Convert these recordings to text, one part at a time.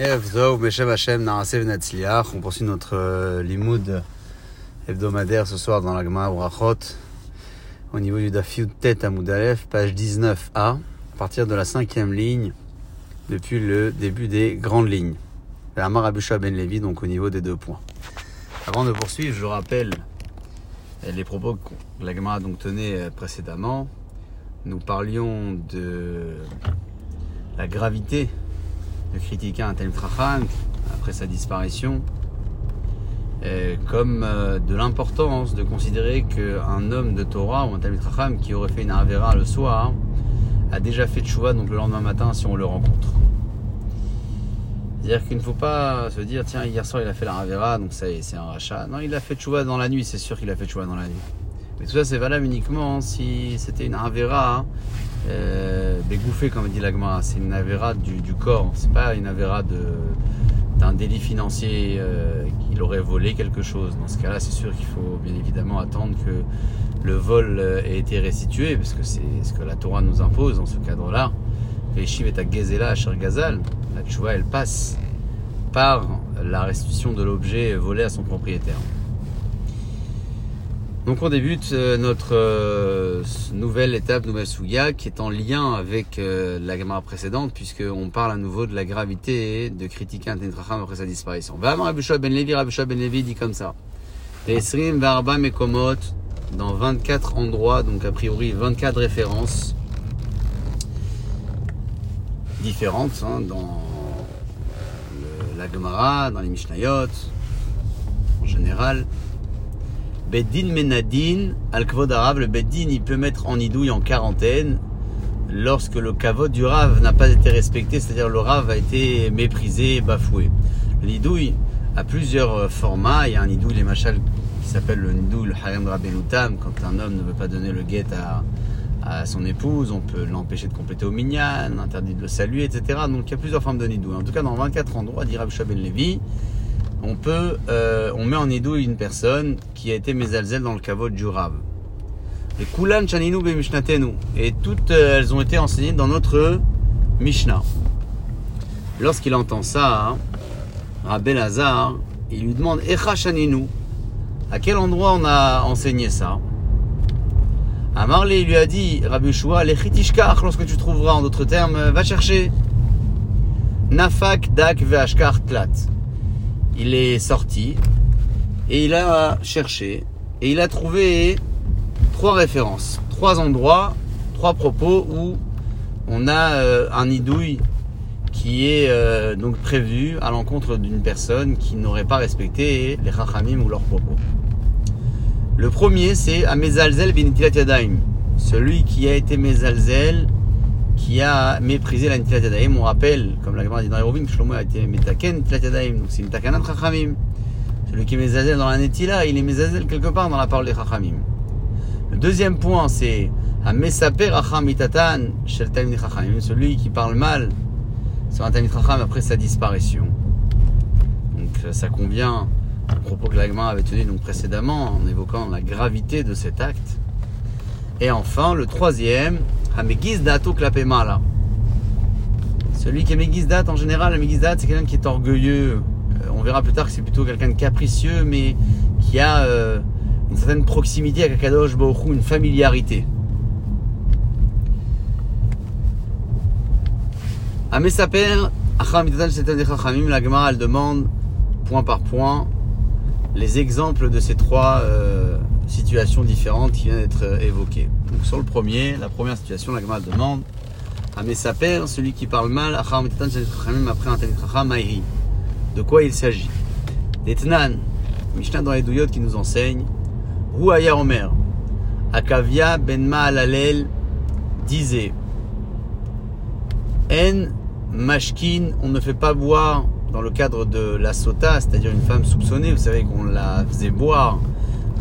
On poursuit notre euh, limoud hebdomadaire ce soir dans la Gemara Brachot au niveau du Dafyut Tet Amoudalef, page 19a, à partir de la cinquième ligne depuis le début des grandes lignes. Amar Abusha Ben Levi, donc au niveau des deux points. Avant de poursuivre, je rappelle les propos que la Gemara donc tenait euh, précédemment. Nous parlions de la gravité de critiquer un tel Tracham après sa disparition, comme euh, de l'importance de considérer qu'un homme de Torah ou un tel Tracham qui aurait fait une Avera le soir a déjà fait Tchouva donc le lendemain matin si on le rencontre. C'est-à-dire qu'il ne faut pas se dire tiens hier soir il a fait la Avera donc c'est un rachat. Non il a fait Tchouva dans la nuit, c'est sûr qu'il a fait Tchouva dans la nuit. Mais tout ça c'est valable uniquement si c'était une Avera euh, bégouffé, comme dit l'agma. C'est une avéra du, corps. C'est pas une avéra d'un délit financier euh, qu'il aurait volé quelque chose. Dans ce cas-là, c'est sûr qu'il faut bien évidemment attendre que le vol euh, ait été restitué, parce que c'est ce que la Torah nous impose dans ce cadre-là. Les est à Gezela, à Gazal. La tchouva, elle passe par la restitution de l'objet volé à son propriétaire. Donc on débute euh, notre euh, nouvelle étape, nouvelle Souya, qui est en lien avec euh, la gamme précédente, puisqu'on parle à nouveau de la gravité de critiquer un Tentracham après sa disparition. Ben Levi, Ben Levi dit comme ça. Esrim Varba Mekomot, dans 24 endroits, donc a priori 24 références différentes hein, dans la Gemara, dans les Mishnayot, en général. Beddin Menadin, al kvod arabe, le Beddin il peut mettre en idouille en quarantaine lorsque le kavod du Rav n'a pas été respecté, c'est-à-dire le Rav a été méprisé, bafoué. Le nidouille a plusieurs formats. Il y a un nidouille, les machal, qui s'appelle le nidouille, le rabeloutam, quand un homme ne veut pas donner le guet à, à son épouse, on peut l'empêcher de compléter au minyan, interdit de le saluer, etc. Donc il y a plusieurs formes de nidouille. En tout cas, dans 24 endroits, dit Shabel Levi, on peut, euh, on met en idou une personne qui a été mezalzel dans le caveau du Rav. Les Kulan Chaninu. Et toutes euh, elles ont été enseignées dans notre Mishnah. Lorsqu'il entend ça, Rabbi Lazar, il lui demande Echa Chaninu. À quel endroit on a enseigné ça? Amarle lui a dit Rabbi Shua, Lechitishkach, lorsque tu trouveras en d'autres termes, va chercher. Nafak dak veashkar tlat il est sorti et il a cherché et il a trouvé trois références, trois endroits, trois propos où on a euh, un idouille qui est euh, donc prévu à l'encontre d'une personne qui n'aurait pas respecté les chachamim ou leurs propos. Le premier, c'est Amezalzel binitilat yadaim. Celui qui a été mezalzel, qui a méprisé la nitilat yadaim. On rappelle, comme la Gemara dit dans que Shlomo a été metaken nitilat yadaim. Donc c'est une takanat chachamim. Celui qui est mezazel dans la netila, il est mezazel quelque part dans la parole des chachamim. Le deuxième point, c'est Amesaper acham itatan shel chachamim. Celui qui parle mal sur un tamid chacham après sa disparition. Donc ça convient au propos que la Gemara avait tenu précédemment en évoquant la gravité de cet acte. Et enfin, le troisième. Celui qui est Megizdat, en général, le c'est quelqu'un qui est orgueilleux. Euh, on verra plus tard que c'est plutôt quelqu'un de capricieux, mais qui a euh, une certaine proximité avec Akadosh Baruch une familiarité. Amesaper, la Gemara, elle demande, point par point, les exemples de ces trois euh, situations différentes qui viennent d'être évoquées. Donc sur le premier, la première situation, la Gemara demande à Messaper, celui qui parle mal, après un De quoi il s'agit? D'Etnan, Mishnah dans les douillottes qui nous enseigne, Rouaya Omer, Akavia Benma Alalel disait En Mashkin, on ne fait pas boire dans le cadre de la sota, c'est-à-dire une femme soupçonnée, vous savez qu'on la faisait boire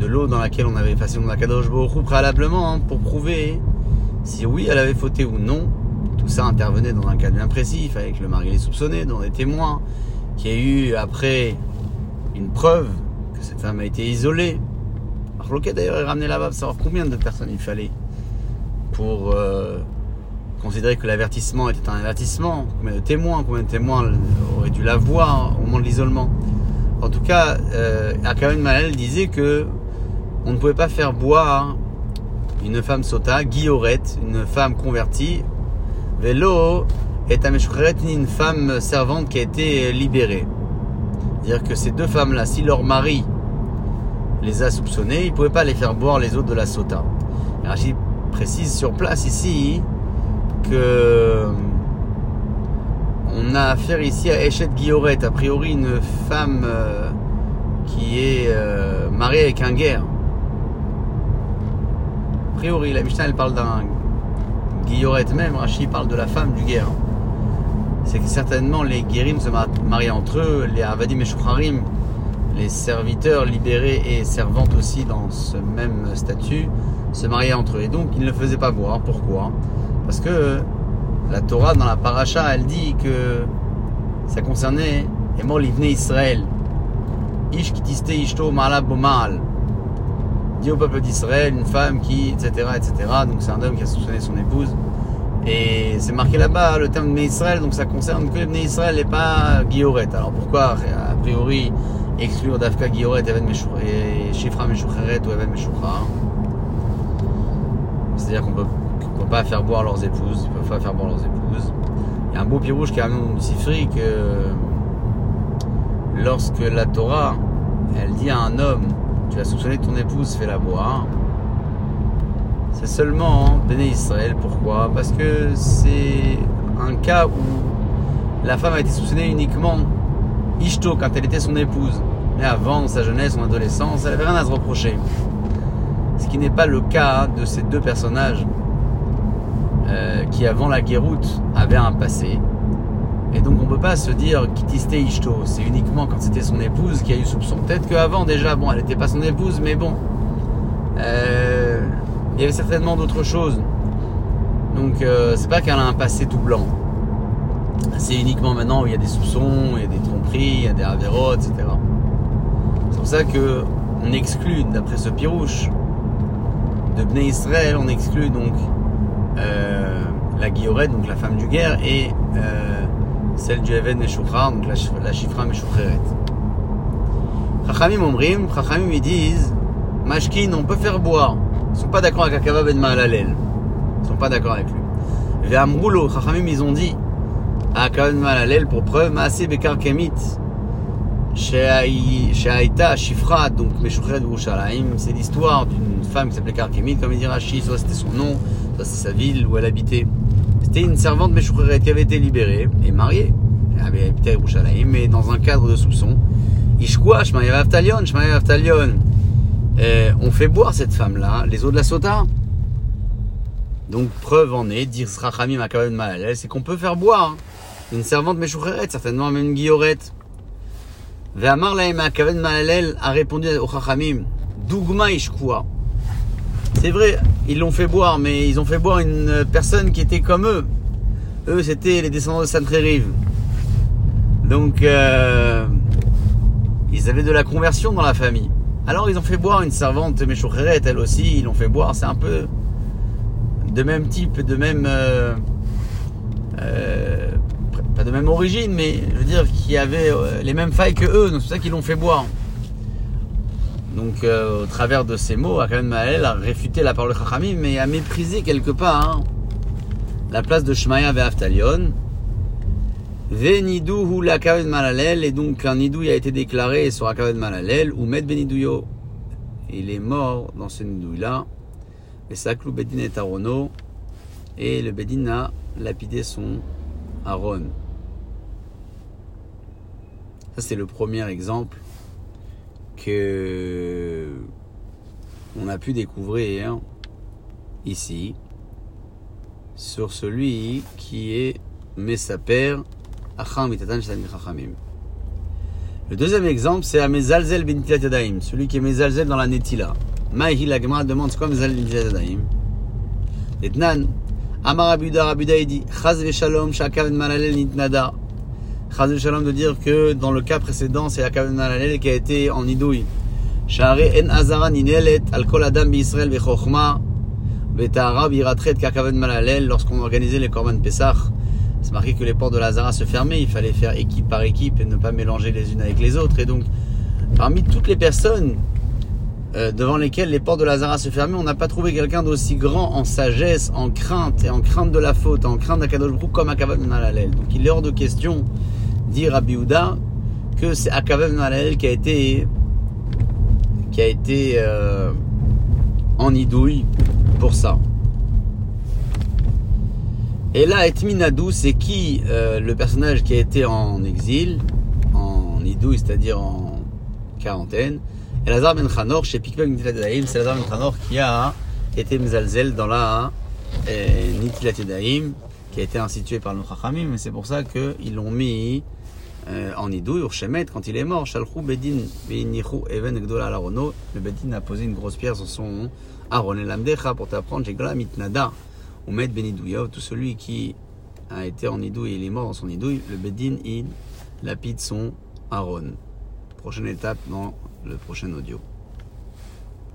de l'eau dans laquelle on avait effacé la Kadosh Borou préalablement hein, pour prouver si oui elle avait fauté ou non. Tout ça intervenait dans un cas bien avec le mari soupçonné, dans des témoins, qui a eu après une preuve que cette femme a été isolée. Alors d'ailleurs est ramené là-bas pour savoir combien de personnes il fallait pour euh, considérer que l'avertissement était un avertissement, combien de témoins, combien de témoins aurait dû la voir au moment de l'isolement. En tout cas, euh, Akaven Malal disait que on ne pouvait pas faire boire une femme sota, guillorette, une femme convertie, vélo est ni une femme servante qui a été libérée. C'est-à-dire que ces deux femmes-là, si leur mari les a soupçonnés, ils ne pouvaient pas les faire boire les autres de la sota. Rachid précise sur place ici que on a affaire ici à Echet Guillorette, a priori une femme euh, qui est euh, mariée avec un guerre. A priori, la Mishnah elle parle d'un Guillorette même, Rachid parle de la femme du guerre. C'est que certainement les guérim se marient entre eux, les Avadim et Shukharim, les serviteurs libérés et servantes aussi dans ce même statut, se mariaient entre eux. Et donc ils ne le faisaient pas boire. Pourquoi? Parce que la Torah dans la paracha, elle dit que ça concernait et mort Israël. Dit au peuple d'Israël, une femme qui, etc., etc. Donc c'est un homme qui a soupçonné son épouse. Et c'est marqué là-bas le terme de Israël, donc ça concerne que le Israël et pas Guilloret. Alors pourquoi, a priori, exclure Dafka Guilloret et Shifra Meshucheret ou Even Meshuchra C'est-à-dire qu'on peut ne peuvent pas faire boire leurs épouses, ils peuvent pas faire boire leurs épouses. Il y a un beau pirouge qui a un Sifri que lorsque la Torah, elle dit à un homme, tu as soupçonné ton épouse, fais-la boire. C'est seulement Béné Israël. Pourquoi? Parce que c'est un cas où la femme a été soupçonnée uniquement Ishto quand elle était son épouse. Mais avant sa jeunesse, son adolescence, elle n'avait rien à se reprocher. Ce qui n'est pas le cas de ces deux personnages euh, qui avant la guéroute avait un passé. Et donc on peut pas se dire Kitiste Ishto, c'est uniquement quand c'était son épouse qui a eu soupçon. Peut-être qu'avant déjà, bon, elle n'était pas son épouse, mais bon, euh, il y avait certainement d'autres choses. Donc euh, c'est pas qu'elle a un passé tout blanc. C'est uniquement maintenant où il y a des soupçons, il y a des tromperies, il y a des avéros, etc. C'est pour ça que on exclut, d'après ce pirouche, de Bnei Israël, on exclut donc euh, la guillorette, donc la femme du guerre, et celle du Even Meshuchar, donc la, la Shifra Meshucheret. Chachamim Omrim, Chachamim ils disent, Mashkin, on peut faire boire. Ils sont pas d'accord avec Akava Ben Mahalalel. Ils sont pas d'accord avec lui. Ve'amroulo, Chachamim ils ont dit, Akava Ben Mahalalel pour preuve, Maaseh Bekar Kemit. Sheaïta Shifra, donc Meshucheret Yerushalayim, c'est l'histoire d'une femme qui s'appelait Karkemit, comme il dit soit c'était son nom, c'est sa ville où elle habitait. C'était une servante Meshoucheret qui avait été libérée et mariée. Elle avait habité à Yerushalayim, mais dans un cadre de soupçon. Ishkwa, Shmaya Aftalion, Shmaya Aftalion. On fait boire cette femme-là, les eaux de la Sota. Donc, preuve en est, dire Srachamim Akaven Mahalel, c'est qu'on peut faire boire une servante Meshoucheret, certainement même une guillorette. Ve'amar laim Akaven Mahalel a répondu au Chachamim, Dougma Ishkwa. C'est vrai, ils l'ont fait boire, mais ils ont fait boire une personne qui était comme eux. Eux, c'était les descendants de Santrérive. Donc, euh, ils avaient de la conversion dans la famille. Alors, ils ont fait boire une servante Méchoucheret, elle aussi, ils l'ont fait boire. C'est un peu de même type, de même. Euh, euh, pas de même origine, mais je veux dire, qui avait les mêmes failles que eux, donc c'est pour ça qu'ils l'ont fait boire. Donc, euh, au travers de ces mots, Akaven Mahalel a réfuté la parole de Chachamim, mais a méprisé quelque part hein, la place de Shmaya Ve'aftalion. Venidou la Akaven Mahalel, et donc un nidou a été déclaré sur Akaven Mahalel, ou Med Benidouyo. Il est mort dans ce nidouille-là. Et Saklou Bedin est Arono, et le Bedin a lapidé son Aaron. Ça, c'est le premier exemple que on a pu découvrir ici sur celui qui est Messaper Acham. Le deuxième exemple, c'est à bin celui qui est Mezalzel dans la Netila. Maïhi la Gemara demande c'est quoi Mezalzel bin Yadaim Etnan, Amar Abuda Abuda dit Chaz Shalom Shakav Malalel Nitnada Shalom de dire que dans le cas précédent, c'est Akaven Malalel qui a été en idouille. Share en azara ninelet al kol adam b'Israël v'chochma v'tahara b'iratret k'akaven malalel lorsqu'on organisait les korban Pesach. c'est marqué que les portes de Lazara se fermaient, il fallait faire équipe par équipe et ne pas mélanger les unes avec les autres. Et donc, parmi toutes les personnes euh, devant lesquelles les portes de Lazara se fermaient, on n'a pas trouvé quelqu'un d'aussi grand en sagesse, en crainte et en crainte de la faute, en crainte d'Akadosh comme Akav Nalalel. Donc il est hors de question, dire à Biouda, que c'est Akav Nalalel qui a été, qui a été euh, en idouille pour ça. Et là, Etminadou, c'est qui euh, le personnage qui a été en exil, en idouille, c'est-à-dire en quarantaine? Et Lazar ben Chanor, chez Pikpek Nitilat c'est Lazar ben Chanor qui a été mzalzel dans la euh, Nitilat qui a été institué par le Chachamim, mais c'est pour ça qu'ils l'ont mis euh, en idouille, au Shemet, quand il est mort. Shalchou Bedin Even Gdola Alarono. Le Bedin a posé une grosse pierre sur son Aaron. Et l'Amdecha pour t'apprendre, j'ai Mitnada. Ou met Benidouya, tout celui qui a été en idouille et il est mort dans son idouille, le Bedin il lapide son Aaron. Prochaine étape dans le prochain audio.